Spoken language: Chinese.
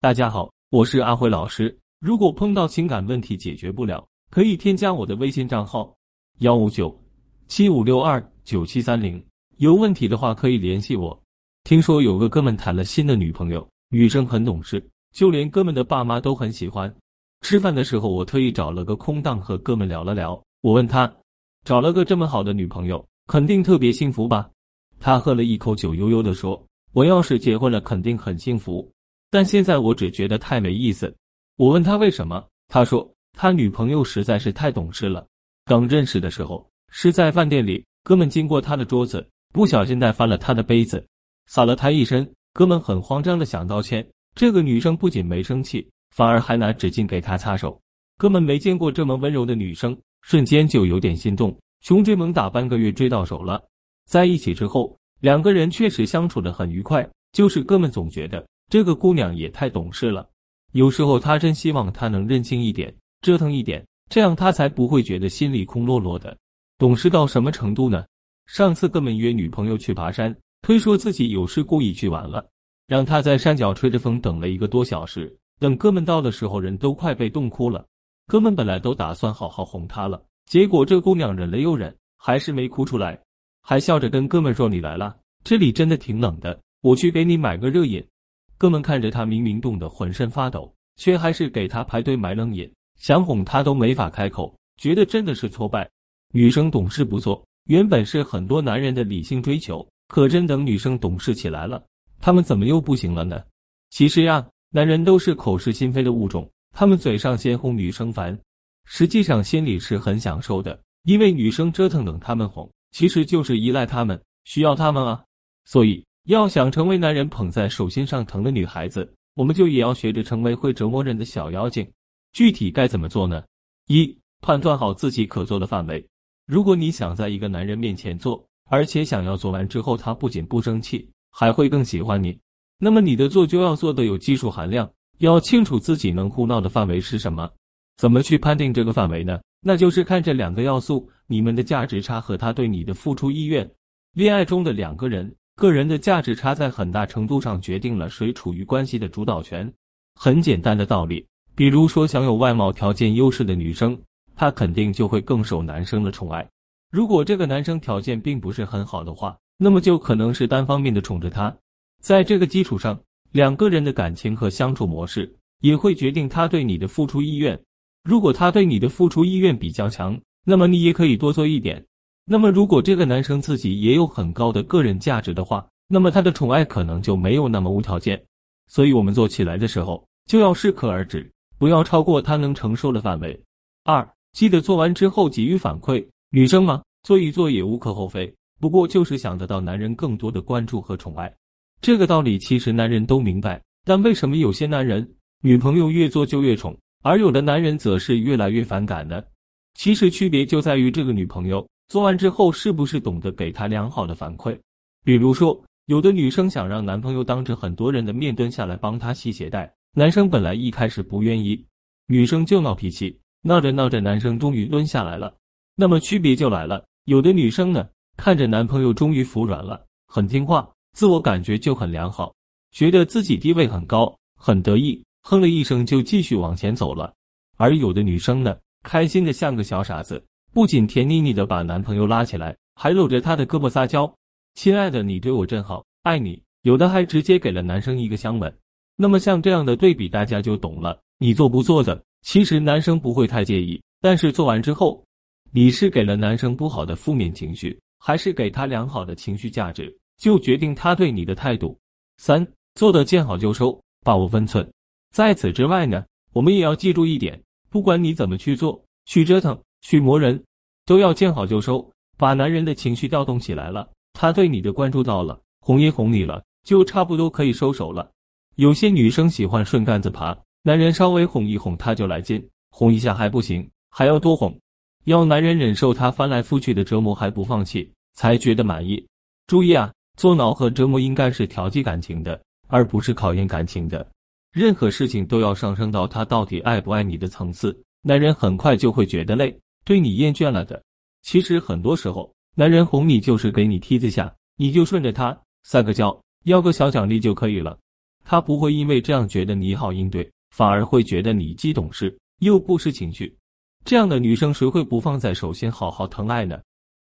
大家好，我是阿辉老师。如果碰到情感问题解决不了，可以添加我的微信账号幺五九七五六二九七三零。有问题的话可以联系我。听说有个哥们谈了新的女朋友，女生很懂事，就连哥们的爸妈都很喜欢。吃饭的时候，我特意找了个空档和哥们聊了聊。我问他，找了个这么好的女朋友，肯定特别幸福吧？他喝了一口酒，悠悠的说：“我要是结婚了，肯定很幸福。但现在我只觉得太没意思。”我问他为什么，他说他女朋友实在是太懂事了。刚认识的时候是在饭店里，哥们经过他的桌子，不小心带翻了他的杯子，洒了他一身。哥们很慌张的想道歉，这个女生不仅没生气，反而还拿纸巾给他擦手。哥们没见过这么温柔的女生，瞬间就有点心动，穷追猛打半个月追到手了。在一起之后，两个人确实相处的很愉快。就是哥们总觉得这个姑娘也太懂事了，有时候他真希望她能任性一点，折腾一点，这样他才不会觉得心里空落落的。懂事到什么程度呢？上次哥们约女朋友去爬山，推说自己有事故意去晚了，让他在山脚吹着风等了一个多小时。等哥们到的时候，人都快被冻哭了。哥们本来都打算好好哄她了，结果这姑娘忍了又忍，还是没哭出来。还笑着跟哥们说：“你来了，这里真的挺冷的，我去给你买个热饮。”哥们看着他明明冻得浑身发抖，却还是给他排队买冷饮，想哄他都没法开口，觉得真的是挫败。女生懂事不错，原本是很多男人的理性追求，可真等女生懂事起来了，他们怎么又不行了呢？其实呀，男人都是口是心非的物种，他们嘴上先哄女生烦，实际上心里是很享受的，因为女生折腾等他们哄。其实就是依赖他们，需要他们啊。所以要想成为男人捧在手心上疼的女孩子，我们就也要学着成为会折磨人的小妖精。具体该怎么做呢？一、判断好自己可做的范围。如果你想在一个男人面前做，而且想要做完之后他不仅不生气，还会更喜欢你，那么你的做就要做的有技术含量，要清楚自己能胡闹的范围是什么。怎么去判定这个范围呢？那就是看这两个要素：你们的价值差和他对你的付出意愿。恋爱中的两个人个人的价值差，在很大程度上决定了谁处于关系的主导权。很简单的道理，比如说，享有外貌条件优势的女生，她肯定就会更受男生的宠爱。如果这个男生条件并不是很好的话，那么就可能是单方面的宠着她。在这个基础上，两个人的感情和相处模式也会决定他对你的付出意愿。如果他对你的付出意愿比较强，那么你也可以多做一点。那么如果这个男生自己也有很高的个人价值的话，那么他的宠爱可能就没有那么无条件。所以，我们做起来的时候就要适可而止，不要超过他能承受的范围。二，记得做完之后给予反馈。女生嘛，做一做也无可厚非，不过就是想得到男人更多的关注和宠爱。这个道理其实男人都明白，但为什么有些男人女朋友越做就越宠？而有的男人则是越来越反感呢，其实区别就在于这个女朋友做完之后是不是懂得给他良好的反馈。比如说，有的女生想让男朋友当着很多人的面蹲下来帮她系鞋带，男生本来一开始不愿意，女生就闹脾气，闹着闹着，男生终于蹲下来了。那么区别就来了，有的女生呢，看着男朋友终于服软了，很听话，自我感觉就很良好，觉得自己地位很高，很得意。哼了一声，就继续往前走了。而有的女生呢，开心的像个小傻子，不仅甜腻腻的把男朋友拉起来，还搂着他的胳膊撒娇：“亲爱的，你对我真好，爱你。”有的还直接给了男生一个香吻。那么像这样的对比，大家就懂了。你做不做的，其实男生不会太介意。但是做完之后，你是给了男生不好的负面情绪，还是给他良好的情绪价值，就决定他对你的态度。三，做的见好就收，把握分寸。在此之外呢，我们也要记住一点：不管你怎么去做、去折腾、去磨人，都要见好就收。把男人的情绪调动起来了，他对你的关注到了，哄一哄你了，就差不多可以收手了。有些女生喜欢顺杆子爬，男人稍微哄一哄她就来劲，哄一下还不行，还要多哄，要男人忍受她翻来覆去的折磨还不放弃，才觉得满意。注意啊，做恼和折磨应该是调剂感情的，而不是考验感情的。任何事情都要上升到他到底爱不爱你的层次，男人很快就会觉得累，对你厌倦了的。其实很多时候，男人哄你就是给你梯子下，你就顺着他撒个娇，要个小奖励就可以了。他不会因为这样觉得你好应对，反而会觉得你既懂事又不失情趣。这样的女生谁会不放在手心好好疼爱呢？